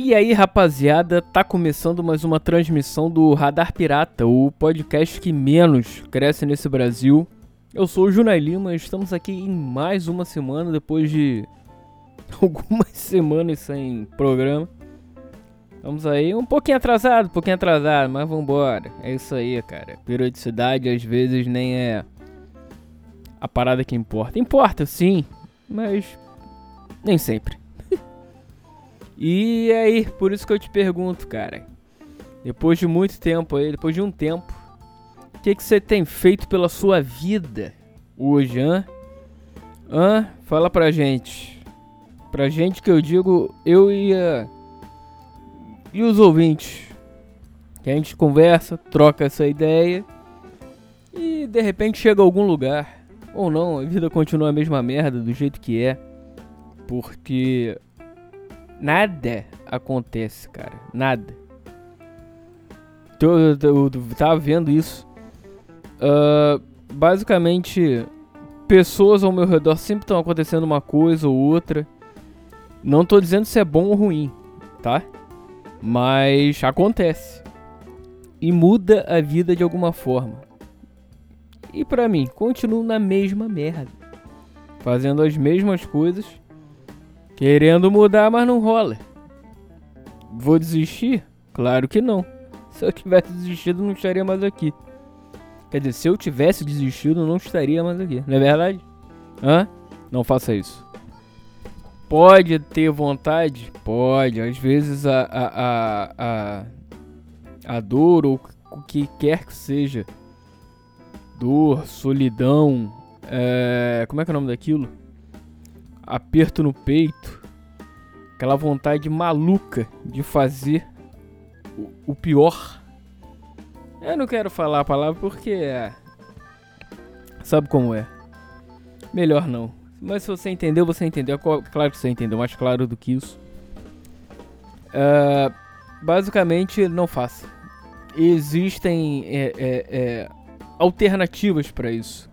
E aí, rapaziada, tá começando mais uma transmissão do Radar Pirata, o podcast que menos cresce nesse Brasil. Eu sou o Junai Lima, estamos aqui em mais uma semana depois de algumas semanas sem programa. Estamos aí um pouquinho atrasado, um pouquinho atrasado, mas vambora. É isso aí, cara. Periodicidade às vezes nem é a parada que importa. Importa, sim, mas nem sempre. E aí, por isso que eu te pergunto, cara. Depois de muito tempo aí, depois de um tempo, o que, que você tem feito pela sua vida hoje, hã? Hã? Fala pra gente. Pra gente que eu digo, eu e, e os ouvintes. Que a gente conversa, troca essa ideia e de repente chega a algum lugar. Ou não, a vida continua a mesma merda do jeito que é. Porque Nada acontece, cara. Nada. Eu tava vendo isso. Uh, basicamente, pessoas ao meu redor sempre estão acontecendo uma coisa ou outra. Não tô dizendo se é bom ou ruim, tá? Mas acontece. E muda a vida de alguma forma. E pra mim, continuo na mesma merda. Fazendo as mesmas coisas Querendo mudar, mas não rola. Vou desistir? Claro que não. Se eu tivesse desistido, não estaria mais aqui. Quer dizer, se eu tivesse desistido, não estaria mais aqui. Não é verdade? Hã? Não faça isso. Pode ter vontade? Pode. Às vezes a, a, a, a, a dor ou o que quer que seja. Dor, solidão. É, como é que é o nome daquilo? Aperto no peito, aquela vontade maluca de fazer o, o pior. Eu não quero falar a palavra porque é, sabe como é. Melhor não. Mas se você entendeu, você entendeu. Claro que você entendeu, mais claro do que isso. Uh, basicamente, não faça. Existem é, é, é, alternativas para isso.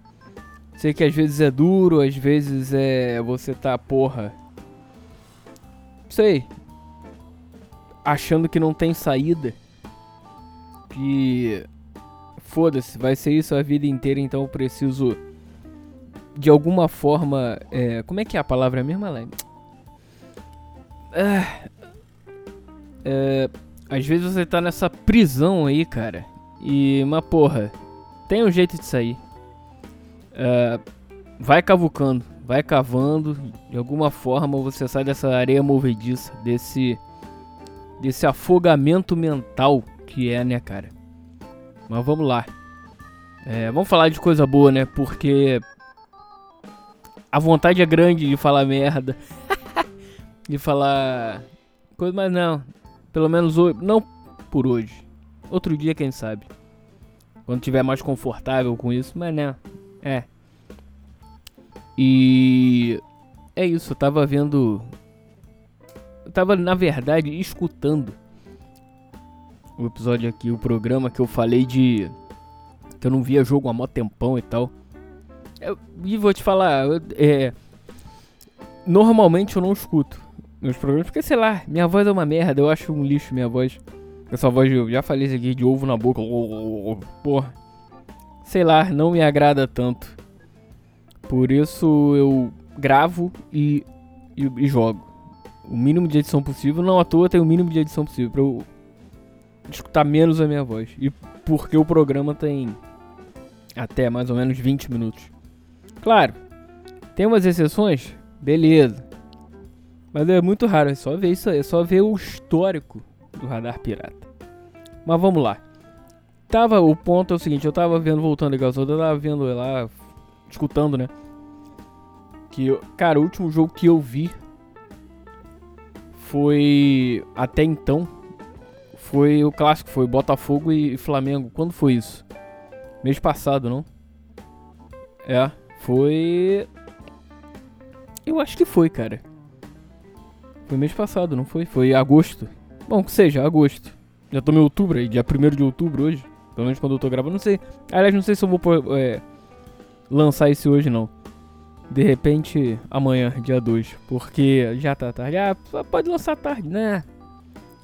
Sei que às vezes é duro, às vezes é você tá, porra. Sei. Achando que não tem saída. Que. Foda-se, vai ser isso a vida inteira, então eu preciso. De alguma forma. É, como é que é a palavra mesmo, Alain? Ah, é, às vezes você tá nessa prisão aí, cara. E, uma porra, tem um jeito de sair. É, vai cavucando, vai cavando, de alguma forma você sai dessa areia movediça, desse desse afogamento mental que é, né, cara? Mas vamos lá. É, vamos falar de coisa boa, né? Porque a vontade é grande de falar merda, de falar coisa, mas não. Pelo menos hoje, não por hoje. Outro dia, quem sabe. Quando tiver mais confortável com isso, mas não. É. E é isso, eu tava vendo. Eu tava, na verdade, escutando o episódio aqui, o programa que eu falei de. que eu não via jogo há mó tempão e tal. Eu, e vou te falar, eu, é. Normalmente eu não escuto meus programas, porque sei lá, minha voz é uma merda, eu acho um lixo minha voz. Essa voz, eu já falei isso aqui, de ovo na boca, porra. Sei lá, não me agrada tanto. Por isso eu gravo e, e, e, jogo. O mínimo de edição possível. Não à toa tem o mínimo de edição possível pra eu escutar menos a minha voz. E porque o programa tem até mais ou menos 20 minutos. Claro, tem umas exceções, beleza. Mas é muito raro, é só ver isso aí, é só ver o histórico do radar pirata. Mas vamos lá. Tava, o ponto é o seguinte, eu tava vendo, voltando legal, eu tava vendo lá escutando, né? Que, cara, o último jogo que eu vi foi até então foi o clássico, foi Botafogo e Flamengo. Quando foi isso? Mês passado, não? É, foi Eu acho que foi, cara. Foi mês passado, não foi? Foi agosto. Bom, que seja, agosto. Já tô em outubro aí, dia 1 de outubro hoje. Pelo menos quando eu tô gravando, não sei. Aliás, não sei se eu vou é, lançar esse hoje não. De repente, amanhã, dia 2. Porque já tá tarde. Ah, pode lançar tarde, né?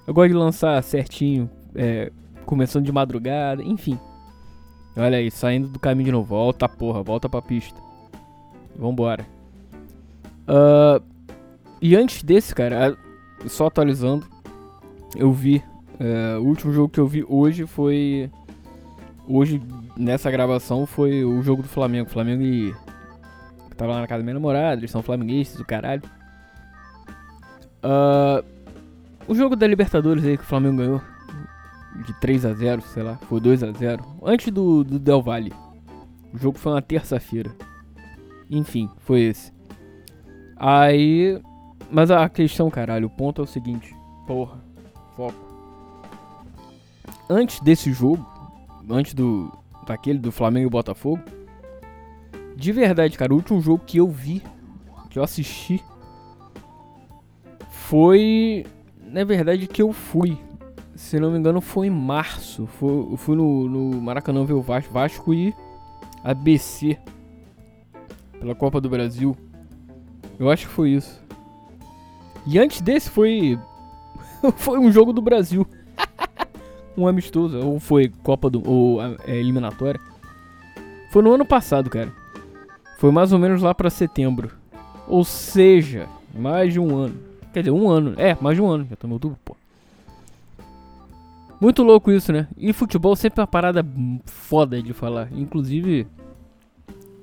Eu gosto de lançar certinho, é, começando de madrugada, enfim. Olha aí, saindo do caminho de novo. Volta, porra, volta pra pista. Vambora. Uh, e antes desse, cara, só atualizando, eu vi. Uh, o último jogo que eu vi hoje foi. Hoje, nessa gravação, foi o jogo do Flamengo. Flamengo e. tava lá na casa da minha namorada, eles são flamenguistas, o caralho. Uh, o jogo da Libertadores aí que o Flamengo ganhou de 3 a 0 sei lá, foi 2 a 0 antes do, do Del Valle. O jogo foi na terça-feira. Enfim, foi esse. Aí. Mas a questão, caralho, o ponto é o seguinte: porra, foco. Antes desse jogo, antes do. daquele do Flamengo e Botafogo, de verdade, cara, o último jogo que eu vi, que eu assisti, foi. Na verdade, que eu fui se não me engano, foi em março. Foi, eu fui no, no Maracanã ver o Vasco, Vasco e ABC pela Copa do Brasil. Eu acho que foi isso. E antes desse foi foi um jogo do Brasil. Um amistoso, ou foi Copa do ou é, eliminatória. Foi no ano passado, cara. Foi mais ou menos lá para setembro. Ou seja, mais de um ano. Quer dizer, um ano. É, mais de um ano. Já tô no outubro, pô. Muito louco isso, né? E futebol sempre é uma parada foda de falar. Inclusive,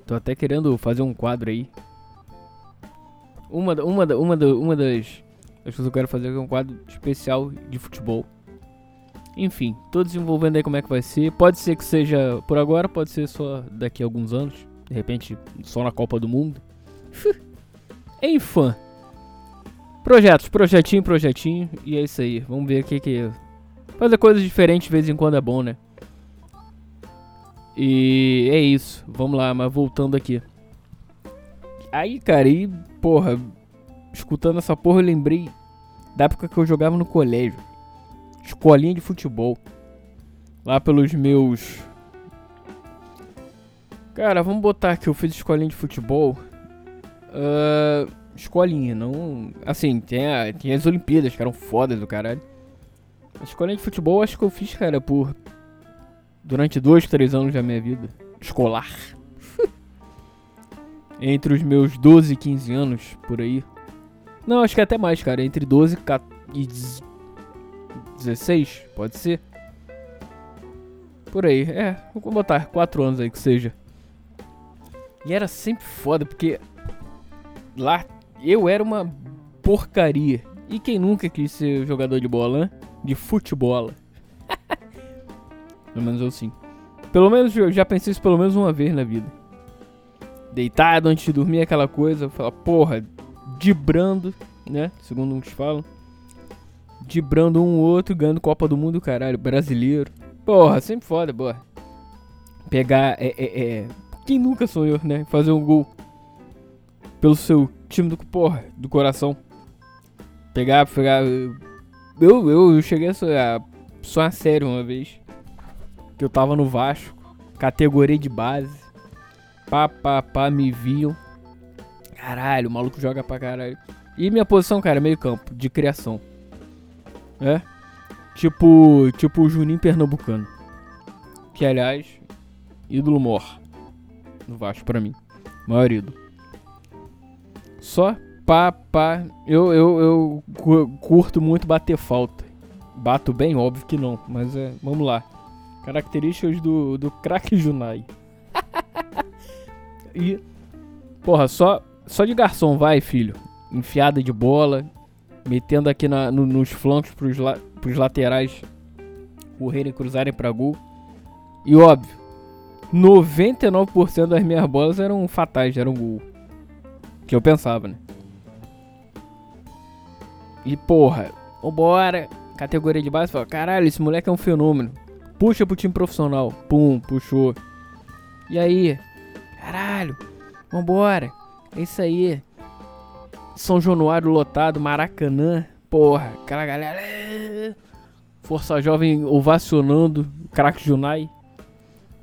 tô até querendo fazer um quadro aí. Uma, uma, uma, uma das, das coisas que eu quero fazer é um quadro especial de futebol. Enfim, tô desenvolvendo aí como é que vai ser. Pode ser que seja por agora, pode ser só daqui a alguns anos. De repente, só na Copa do Mundo. Enfim. Projetos, projetinho, projetinho. E é isso aí. Vamos ver o que que Fazer coisas diferentes de vez em quando é bom, né? E é isso. Vamos lá, mas voltando aqui. Aí, cara, e porra, escutando essa porra, eu lembrei da época que eu jogava no colégio. Escolinha de futebol. Lá pelos meus. Cara, vamos botar que eu fiz escolinha de futebol. Uh, escolinha, não. Assim, tem, a, tem as Olimpíadas que eram fodas do caralho. A escolinha de futebol acho que eu fiz, cara, por. Durante dois, três anos da minha vida. Escolar. Entre os meus 12 e 15 anos, por aí. Não, acho que até mais, cara. Entre 12 e 16, pode ser. Por aí, é. Vou botar 4 anos aí que seja. E era sempre foda, porque lá eu era uma porcaria. E quem nunca quis ser jogador de bola, né? de futebol. pelo menos eu sim. Pelo menos eu já pensei isso pelo menos uma vez na vida. Deitado antes de dormir, aquela coisa, falar, porra, dibrando, né? Segundo uns falam. Dibrando um outro, ganhando Copa do Mundo, caralho, brasileiro. Porra, sempre foda, porra. Pegar, é, é, é. Quem nunca sonhou, né? Fazer um gol pelo seu time do, porra, do coração. Pegar, pegar, eu, eu cheguei a sonhar, sonhar sério uma vez. Que eu tava no Vasco, categoria de base. Pá, pá, pá, me viam. Caralho, o maluco joga pra caralho. E minha posição, cara, é meio campo, de criação. É? Tipo, tipo o Juninho Pernambucano. Que, aliás, ídolo mor. No Vasco pra mim. Maior ídolo. Só pá, pá. Eu, eu, eu curto muito bater falta. Bato bem? Óbvio que não, mas é, vamos lá. Características do, do craque Junai. e, porra, só, só de garçom, vai, filho. Enfiada de bola, metendo aqui na, no, nos flancos la, pros laterais correrem e cruzarem pra gol. E óbvio, 99% das minhas bolas eram fatais, eram gol. Que eu pensava, né? E porra, vambora. Categoria de base, fala, caralho, esse moleque é um fenômeno. Puxa pro time profissional. Pum, puxou. E aí? Caralho, vambora. É isso aí. São Januário lotado, Maracanã. Porra, aquela galera. Força Jovem ovacionando. Crack Junai.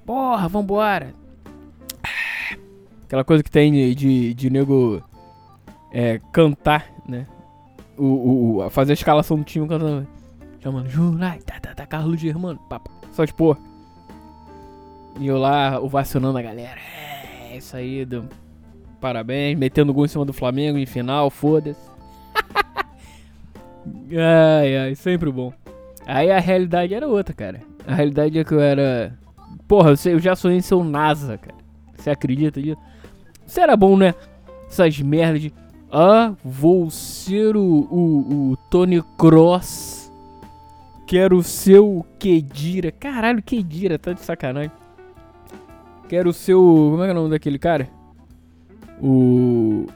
Porra, vambora. Aquela coisa que tem de, de, de nego é, cantar, né? o, o, fazer a escalação do time cantando. chamando Junai, tá, tá, tá, Carlos Germano, papo. Só de porra. E eu lá ovacionando a galera. É, isso aí, do... parabéns, metendo gol em cima do Flamengo em final, foda-se. ai, ai, sempre bom. Aí a realidade era outra, cara. A realidade é que eu era. Porra, eu já sonhei em ser um NASA, cara. Você acredita nisso? Isso era bom, né? Essas merdas de. Ah, vou ser o, o, o Tony Cross. Quero ser o Kedira. Caralho, Kedira, tá de sacanagem. Quero ser o. Como é que é o nome daquele cara? O.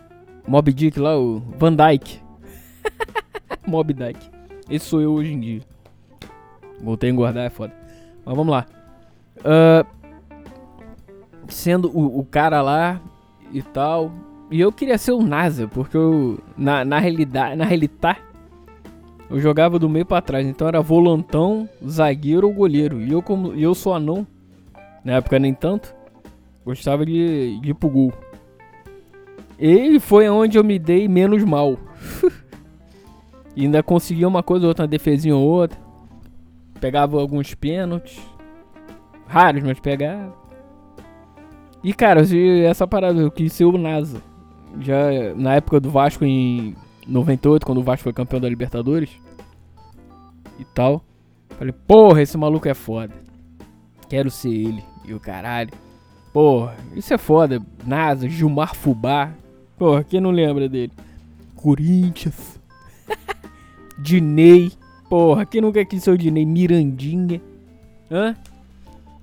Mob Dick lá, o Van Dyke. Mob Dyke. Esse sou eu hoje em dia. Voltei a engordar, é foda. Mas vamos lá. Uh, sendo o, o, cara lá e tal. E eu queria ser o NASA, porque eu. Na, na realidade. Na realidade. Eu jogava do meio para trás. Então era volantão, zagueiro ou goleiro. E eu, como eu sou anão. Na época nem tanto. Gostava de, de ir pro gol. E foi onde eu me dei menos mal. ainda conseguia uma coisa ou outra, uma defesinha ou outra. Pegava alguns pênaltis. Raros, mas pegava. E cara, essa parada, eu quis ser o NASA. Já na época do Vasco em 98, quando o Vasco foi campeão da Libertadores. E tal. Falei, porra, esse maluco é foda. Quero ser ele. E o caralho. Porra, isso é foda. NASA, Gilmar Fubá. Porra, quem não lembra dele? Corinthians. Dinei. Porra, quem nunca quis ser o Dinei? Mirandinha. Hã?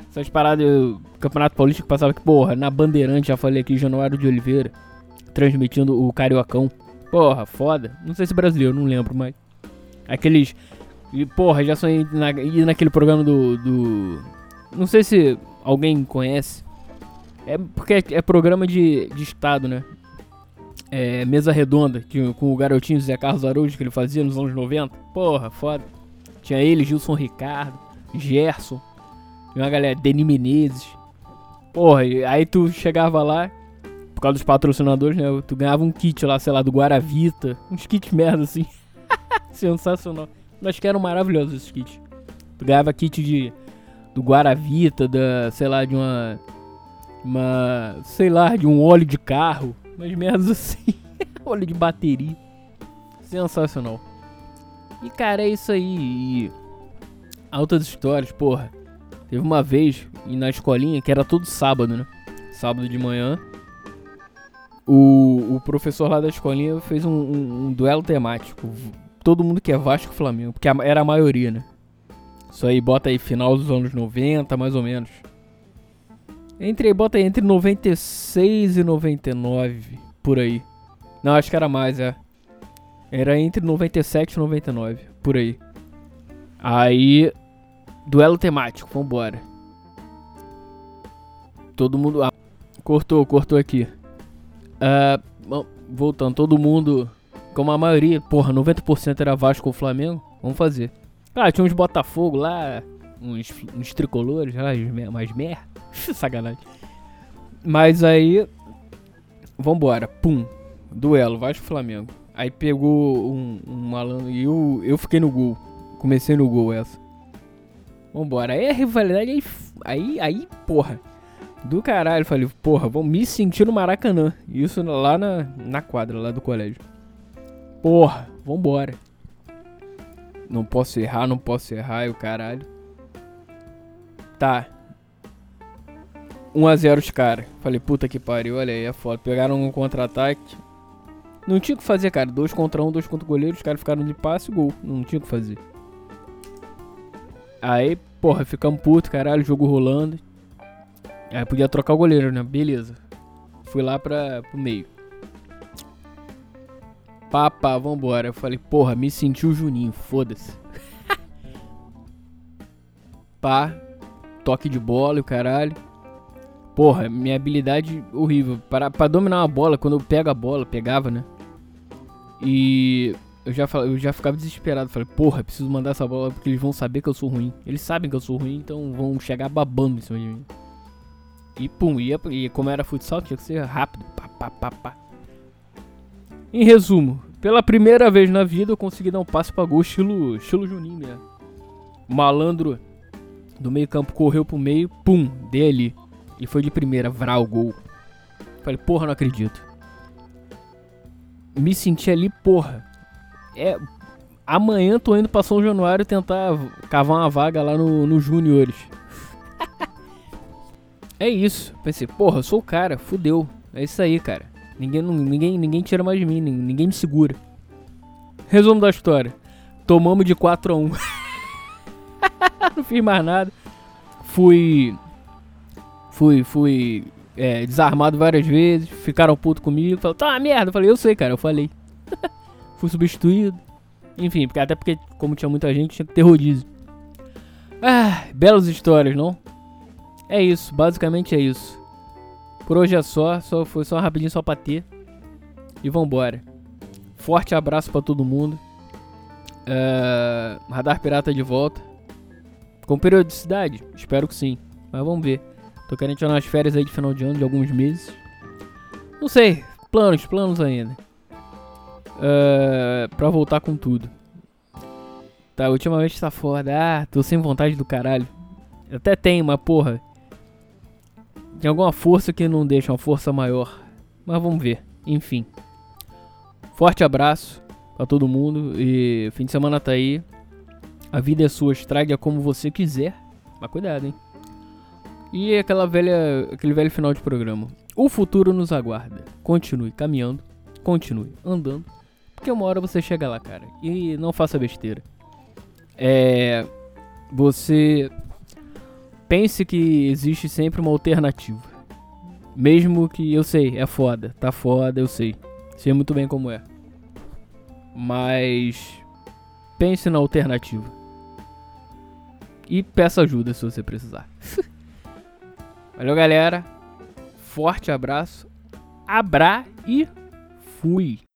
Essas paradas, Campeonato Paulista que passava aqui, porra, na Bandeirante, já falei aqui, Januário de Oliveira, transmitindo o Cariocão. Porra, foda. Não sei se brasileiro, não lembro, mas. Aqueles. E, porra, já sonhei na, naquele programa do, do. Não sei se alguém conhece. É porque é, é programa de, de estado, né? É, Mesa Redonda, que, com o garotinho Zé Carlos Araújo que ele fazia nos anos 90. Porra, foda. Tinha ele, Gilson Ricardo, Gerson, e uma galera, Deni Menezes. Porra, aí tu chegava lá, por causa dos patrocinadores, né? Tu ganhava um kit lá, sei lá, do Guaravita. Uns kits merda assim. Sensacional. Acho que eram maravilhosos esses kits. Tu ganhava kit de. Do Guaravita, da. sei lá, de uma. Uma. sei lá, de um óleo de carro. Umas merdas assim. Óleo de bateria. Sensacional. E cara, é isso aí. E... Altas histórias, porra. Teve uma vez na escolinha que era todo sábado, né? Sábado de manhã. O, o professor lá da escolinha fez um, um, um duelo temático. Todo mundo que é Vasco Flamengo. Porque era a maioria, né? Isso aí bota aí final dos anos 90, mais ou menos. Entre, bota aí, entre 96 e 99, por aí. Não, acho que era mais, é. Era entre 97 e 99, por aí. Aí, duelo temático, vambora. Todo mundo... Ah, cortou, cortou aqui. Uh, voltando, todo mundo... Como a maioria, porra, 90% era Vasco ou Flamengo, vamos fazer. Ah, tinha uns Botafogo lá, uns, uns tricolores, mais merda. Sacanagem. Mas aí. Vambora, pum. Duelo, Vasco Flamengo. Aí pegou um, um malandro e eu, eu fiquei no gol. Comecei no gol essa. Vambora. Aí a rivalidade aí. Aí, aí porra. Do caralho. Falei, porra, vamos me sentir no Maracanã. Isso lá na, na quadra, lá do colégio. Porra, vambora. Não posso errar, não posso errar, e o caralho. Tá. 1x0 os caras. Falei, puta que pariu, olha aí, é foda. Pegaram um contra-ataque. Não tinha o que fazer, cara. Dois contra um, dois contra o goleiro. Os caras ficaram de passe e gol. Não tinha o que fazer. Aí, porra, ficamos puto, caralho, jogo rolando. Aí podia trocar o goleiro, né? Beleza. Fui lá pra, pro meio. Pá, pá, vambora. Eu falei, porra, me senti o Juninho, foda-se. Pá, toque de bola e o caralho. Porra, minha habilidade horrível. Para, pra dominar uma bola, quando eu pego a bola, pegava, né? E eu já, eu já ficava desesperado. Falei, porra, preciso mandar essa bola porque eles vão saber que eu sou ruim. Eles sabem que eu sou ruim, então vão chegar babando em cima de mim. E pum, ia, e como era futsal, tinha que ser rápido. Pá, pá, pá, pá. Em resumo, Pela primeira vez na vida eu consegui dar um passe pra gol estilo, estilo Juninho mesmo. Malandro do meio campo correu pro meio, pum, dei ali. E foi de primeira, vral, gol. Falei, porra, não acredito. Me senti ali, porra. É, amanhã tô indo pra São Januário tentar cavar uma vaga lá no, no Júniores. é isso. Pensei, porra, eu sou o cara, fudeu. É isso aí, cara. Ninguém, ninguém, ninguém tira mais de mim, ninguém me segura. Resumo da história. Tomamos de 4 a 1 Não fiz mais nada. Fui. Fui, fui é, desarmado várias vezes. Ficaram puto comigo. Falaram, tá uma merda. Eu falei, eu sei, cara, eu falei. fui substituído. Enfim, porque, até porque, como tinha muita gente, tinha que ter rodízio. Ah, belas histórias, não? É isso, basicamente é isso. Por hoje é só, só foi só rapidinho só pra ter. E vambora. Forte abraço para todo mundo. Uh, Radar Pirata de volta. Com periodicidade? Espero que sim. Mas vamos ver. Tô querendo tirar umas férias aí de final de ano, de alguns meses. Não sei. Planos, planos ainda. Uh, pra voltar com tudo. Tá, ultimamente tá foda. Ah, tô sem vontade do caralho. Até tem, mas porra. Tem alguma força que não deixa uma força maior. Mas vamos ver. Enfim. Forte abraço pra todo mundo. E fim de semana tá aí. A vida é sua, estrague como você quiser. Mas cuidado, hein? E aquela velha, aquele velho final de programa. O futuro nos aguarda. Continue caminhando, continue andando, porque uma hora você chega lá, cara. E não faça besteira. É, você pense que existe sempre uma alternativa. Mesmo que eu sei, é foda, tá foda, eu sei. Sei muito bem como é. Mas pense na alternativa. E peça ajuda se você precisar. Valeu, galera. Forte abraço. Abra e fui.